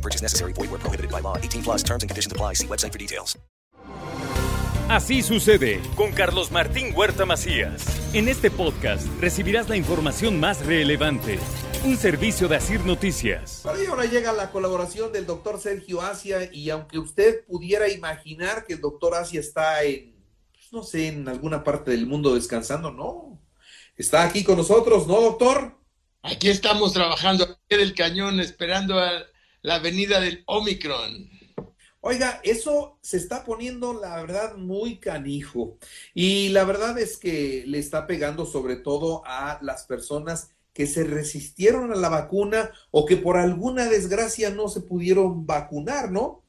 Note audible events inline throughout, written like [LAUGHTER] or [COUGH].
No purchase necessary. Void where prohibited by law. 18 plus terms and conditions apply. See website for details. Así sucede con Carlos Martín Huerta Macías. En este podcast recibirás la información más relevante. Un servicio de Asir Noticias. Para ello ahora llega la colaboración del doctor Sergio Asia y aunque usted pudiera imaginar que el doctor Asia está en, pues, no sé, en alguna parte del mundo descansando, no. Está aquí con nosotros, ¿no, doctor? Aquí estamos trabajando pie del cañón, esperando a la venida del Omicron. Oiga, eso se está poniendo, la verdad, muy canijo. Y la verdad es que le está pegando sobre todo a las personas que se resistieron a la vacuna o que por alguna desgracia no se pudieron vacunar, ¿no?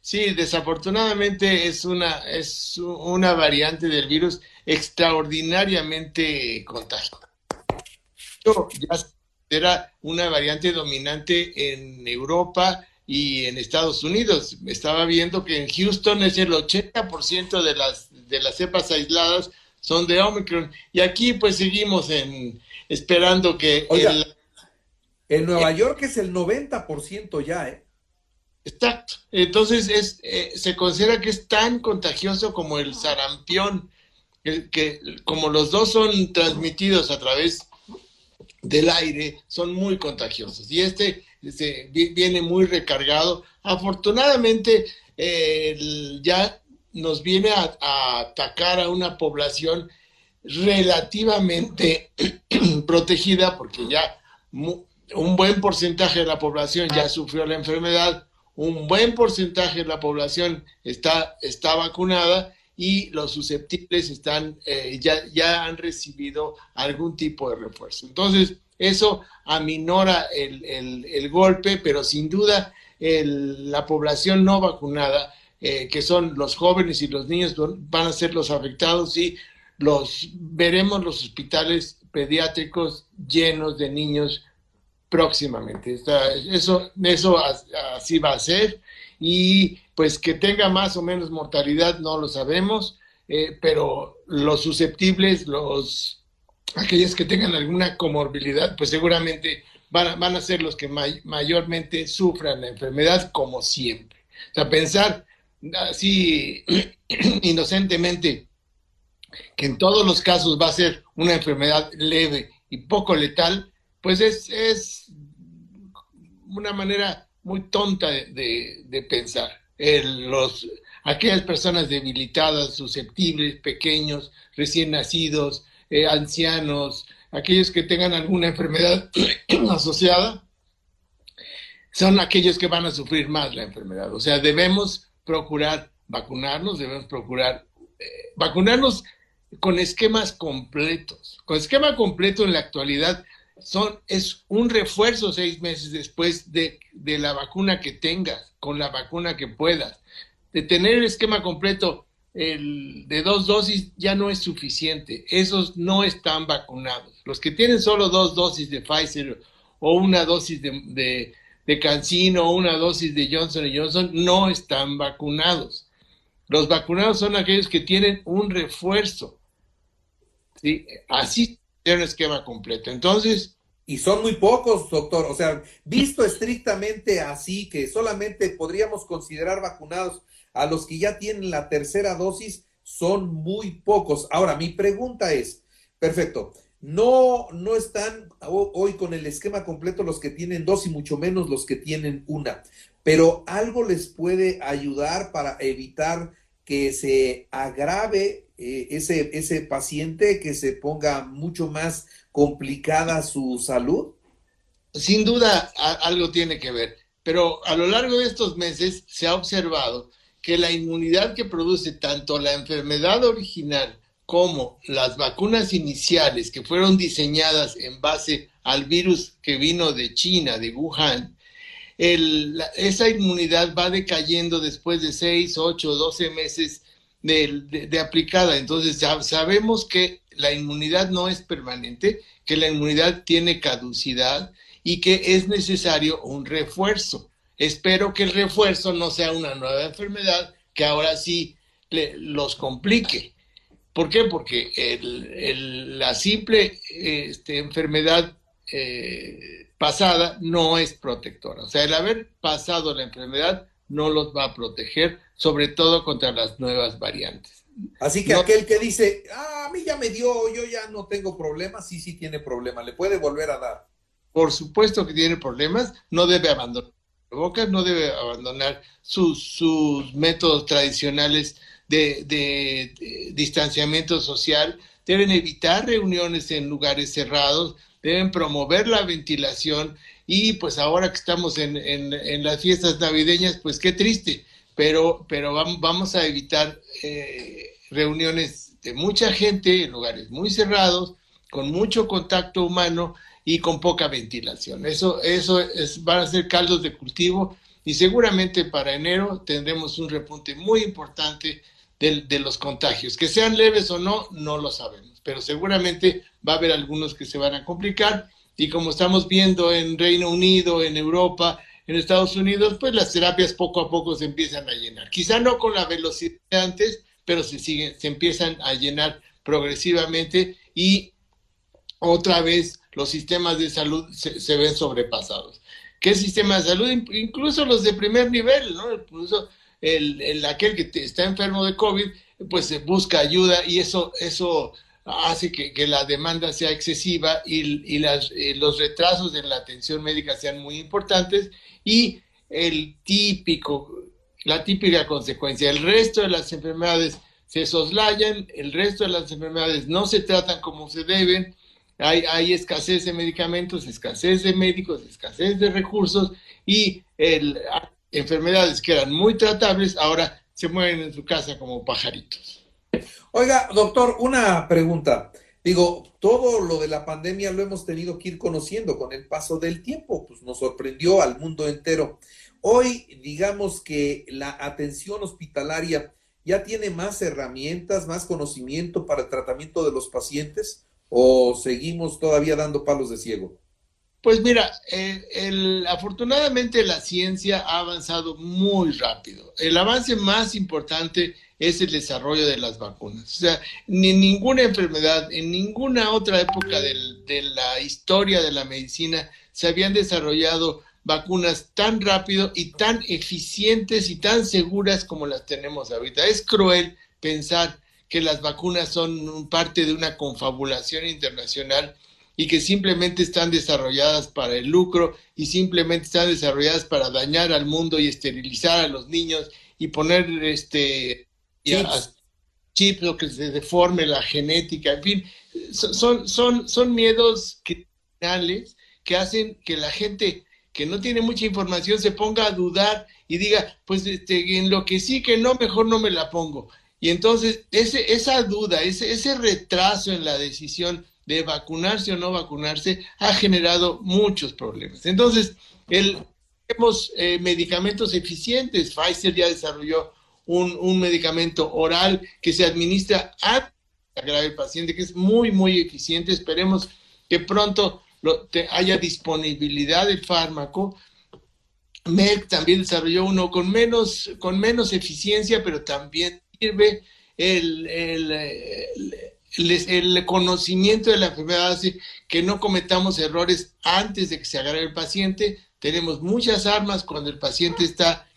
Sí, desafortunadamente es una, es una variante del virus extraordinariamente contagiosa. Ya era una variante dominante en Europa y en Estados Unidos. Estaba viendo que en Houston es el 80% de las, de las cepas aisladas son de Omicron. Y aquí pues seguimos en, esperando que... Oiga, en Nueva York es el 90% ya, ¿eh? Exacto. Entonces es, eh, se considera que es tan contagioso como el sarampión, que, que como los dos son transmitidos a través del aire, son muy contagiosos. Y este se, viene muy recargado. Afortunadamente, eh, ya nos viene a, atacar a una población relativamente [CLEARS THROAT] protegida, porque ya un buen porcentaje de la población ya sufrió la enfermedad, un buen porcentaje de la población está, está vacunada y los susceptibles están, eh, ya, ya han recibido algún tipo de refuerzo. Entonces, eso aminora el, el, golpe, pero sin duda la población no vacunada, eh, que son los jóvenes y los niños, van a ser los afectados y los veremos los hospitales pediátricos llenos de niños próximamente. eso, eso así va a ser y pues que tenga más o menos mortalidad no lo sabemos, eh, pero los susceptibles, los aquellos que tengan alguna comorbilidad, pues seguramente van a, ser los que mayormente sufran la enfermedad, como siempre. O sea, pensar así [CLEARS THROAT] inocentemente que en todos los casos va a ser una enfermedad leve y poco letal, pues es, es una manera muy tonta de, pensar. los, aquellas personas debilitadas, susceptibles, pequeños, recién nacidos, eh, ancianos, aquellos que tengan alguna enfermedad [CLEARS THROAT] asociada, son aquellos que van a sufrir más la enfermedad. O sea, debemos procurar vacunarnos, debemos procurar eh, vacunarnos con esquemas completos. Con esquema completo en la actualidad son, es un refuerzo seis meses después de, de la vacuna que tengas, con la vacuna que puedas. De tener el esquema completo el de dos dosis ya no es suficiente. Esos no están vacunados. Los que tienen solo dos dosis de Pfizer o una dosis de, de, de CanSino o una dosis de Johnson Johnson no están vacunados. Los vacunados son aquellos que tienen un refuerzo. ¿sí? Así esquema completo. Entonces, y son muy pocos, doctor. O sea, visto estrictamente así, que solamente podríamos considerar vacunados a los que ya tienen la tercera dosis son muy pocos. Ahora, mi pregunta es, perfecto, no, no están hoy con el esquema completo los que tienen dos y mucho menos los que tienen una, pero algo les puede ayudar para evitar que se agrave eh, ese, ese paciente, que se ponga mucho más complicada su salud? Sin duda algo tiene que ver, pero a lo largo de estos meses se ha observado que la inmunidad que produce tanto la enfermedad original como las vacunas iniciales que fueron diseñadas en base al virus que vino de China, de Wuhan, esa inmunidad va decayendo después de 6, 8, 12 meses de, aplicada. Entonces ya sabemos que la inmunidad no es permanente, que la inmunidad tiene caducidad y que es necesario un refuerzo. Espero que el refuerzo no sea una nueva enfermedad que ahora sí los complique. ¿Por qué? Porque la simple este, enfermedad eh, pasada no es protectora. O sea, el haber pasado la enfermedad no los va a proteger, sobre todo contra las nuevas variantes. Así que aquel que dice, ah, a mí ya me dio, yo ya no tengo problemas, sí, sí tiene problemas, le puede volver a dar. Por supuesto que tiene problemas, no debe abandonar bocas, no debe abandonar sus, sus métodos tradicionales de, de, distanciamiento social, deben evitar reuniones en lugares cerrados, deben promover la ventilación y pues ahora que estamos en, en, las fiestas navideñas, pues qué triste, pero, pero vamos a evitar eh, reuniones de mucha gente en lugares muy cerrados, con mucho contacto humano y con poca ventilación. Eso, eso es, van a ser caldos de cultivo y seguramente para enero tendremos un repunte muy importante de, de, los contagios. Que sean leves o no, no lo sabemos, pero seguramente va a haber algunos que se van a complicar y como estamos viendo en Reino Unido, en Europa, en Estados Unidos, pues las terapias poco a poco se empiezan a llenar. Quizá no con la velocidad de antes, pero se, siguen, se empiezan a llenar progresivamente y otra vez los sistemas de salud se, ven sobrepasados. ¿Qué sistema de salud? Incluso los de primer nivel, ¿no? Incluso el, el aquel que está enfermo de COVID, pues busca ayuda y eso, eso hace que, que la demanda sea excesiva y, y las, eh, los retrasos en la atención médica sean muy importantes y el típico, la típica consecuencia, el resto de las enfermedades se soslayan, el resto de las enfermedades no se tratan como se deben, hay, hay escasez de medicamentos, escasez de médicos, escasez de recursos y enfermedades que eran muy tratables ahora se mueren en su casa como pajaritos. Oiga, doctor, una pregunta. Digo, todo lo de la pandemia lo hemos tenido que ir conociendo con el paso del tiempo, pues nos sorprendió al mundo entero. Hoy, digamos que la atención hospitalaria ya tiene más herramientas, más conocimiento para el tratamiento de los pacientes o seguimos todavía dando palos de ciego? Pues mira, afortunadamente la ciencia ha avanzado muy rápido. El avance más importante es el desarrollo de las vacunas. O sea, ni ninguna enfermedad, en ninguna otra época de la historia de la medicina se habían desarrollado vacunas tan rápido y tan eficientes y tan seguras como las tenemos ahorita. Es cruel pensar que las vacunas son parte de una confabulación internacional y que simplemente están desarrolladas para el lucro y simplemente están desarrolladas para dañar al mundo y esterilizar a los niños y poner este chips, o que se deforme la genética, en fin, son, son, son miedos criminales que hacen que la gente que no tiene mucha información se ponga a dudar y diga, pues este, en lo que sí que no, mejor no me la pongo. Y entonces ese, esa duda, ese, ese retraso en la decisión de vacunarse o no vacunarse ha generado muchos problemas. Entonces, el, tenemos eh, medicamentos eficientes. Pfizer ya desarrolló un, medicamento oral que se administra a grave paciente, que es muy, muy eficiente. Esperemos que pronto haya disponibilidad del fármaco. Merck también desarrolló uno con menos, con menos eficiencia, pero también sirve el, el, conocimiento de la enfermedad hace que no cometamos errores antes de que se agarre el paciente. Tenemos muchas armas cuando el paciente está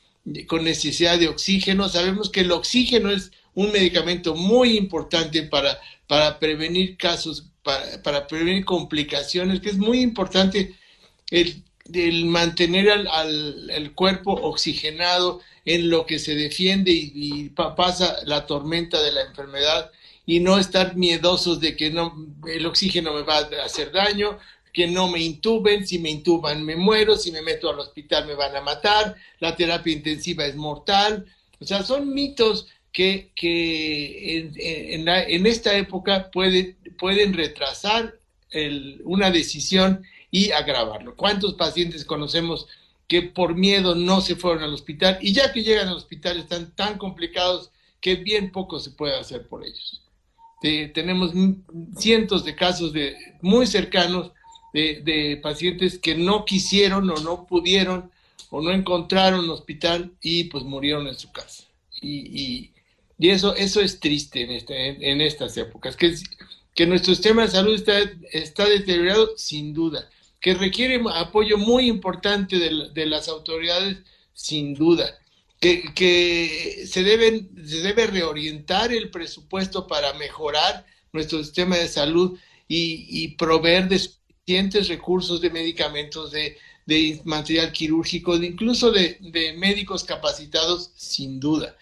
con necesidad de oxígeno. Sabemos que el oxígeno es un medicamento muy importante para, para prevenir casos, para, para prevenir complicaciones, que es muy importante el, el mantener al, al el cuerpo oxigenado en lo que se defiende y, pasa la tormenta de la enfermedad y no estar miedosos de que no, el oxígeno me va a hacer daño, que no me intuben, si me intuban me muero, si me meto al hospital me van a matar, la terapia intensiva es mortal. O sea, son mitos que, que en, en, esta época pueden, pueden retrasar una decisión y agravarlo. ¿Cuántos pacientes conocemos que por miedo no se fueron al hospital y ya que llegan al hospital están tan complicados que bien poco se puede hacer por ellos. tenemos cientos de casos de muy cercanos de, pacientes que no quisieron o no pudieron o no encontraron hospital y pues murieron en su casa. Y, y, eso, eso es triste en, este, en, estas épocas, que, que nuestro sistema de salud está, está deteriorado sin duda, que requiere apoyo muy importante de, de las autoridades sin duda, que, que, se, deben, se debe reorientar el presupuesto para mejorar nuestro sistema de salud y, y proveer de suficientes recursos de medicamentos, de, material quirúrgico, de incluso de, médicos capacitados, sin duda.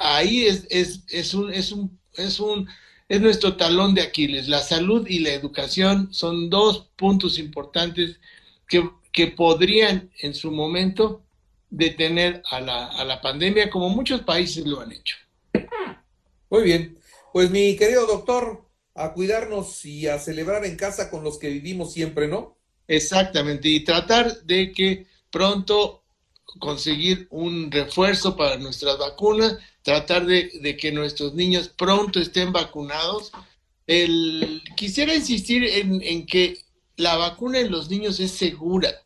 Ahí es, es, es, un, es, un, es, un, es nuestro talón de Aquiles. La salud y la educación son dos puntos importantes que, que podrían en su momento detener a la, a la pandemia, como muchos países lo han hecho. Muy bien. Pues mi querido doctor, a cuidarnos y a celebrar en casa con los que vivimos siempre, ¿no? Exactamente, y tratar de que pronto conseguir un refuerzo para nuestras vacunas, tratar de, que nuestros niños pronto estén vacunados. El, quisiera insistir en, en, que la vacuna en los niños es segura.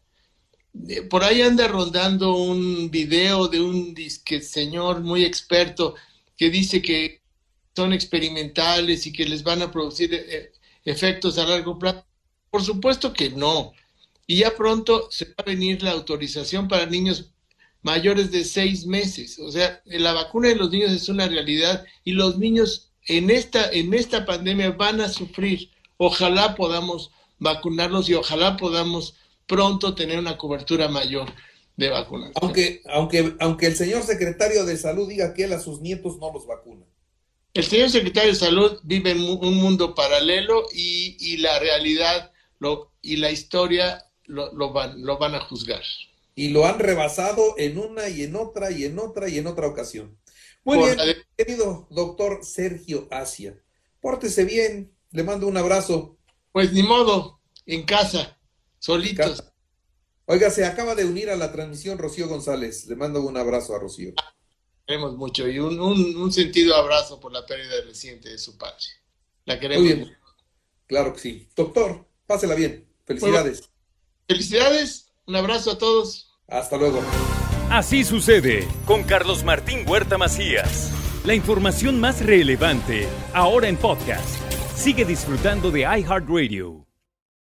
Por ahí anda rondando un video de un disque señor muy experto que dice que son experimentales y que les van a producir eh, efectos a largo plazo. Por supuesto que no. Y ya pronto se va a venir la autorización para niños mayores de seis meses. O sea, la vacuna de los niños es una realidad y los niños en esta, en esta pandemia van a sufrir. Ojalá podamos vacunarlos y ojalá podamos pronto tener una cobertura mayor de vacunas. Aunque, aunque, aunque el señor secretario de salud diga que él a sus nietos no los vacuna. El señor secretario de Salud vive en un mundo paralelo y, la realidad lo, y la historia lo, van, lo van a juzgar. Y lo han rebasado en una y en otra y en otra y en otra ocasión. Muy bien, querido doctor Sergio Asia. Pórtese bien, le mando un abrazo. Pues ni modo, en casa, solitos. Oiga, se acaba de unir a la transmisión Rocío González. Le mando un abrazo a Rocío queremos mucho y un, un, sentido abrazo por la pérdida reciente de su padre. La queremos. Muy bien. Claro que sí. Doctor, pásela bien. Felicidades. felicidades. Un abrazo a todos. Hasta luego. Así sucede con Carlos Martín Huerta Macías. La información más relevante ahora en podcast. Sigue disfrutando de iHeartRadio.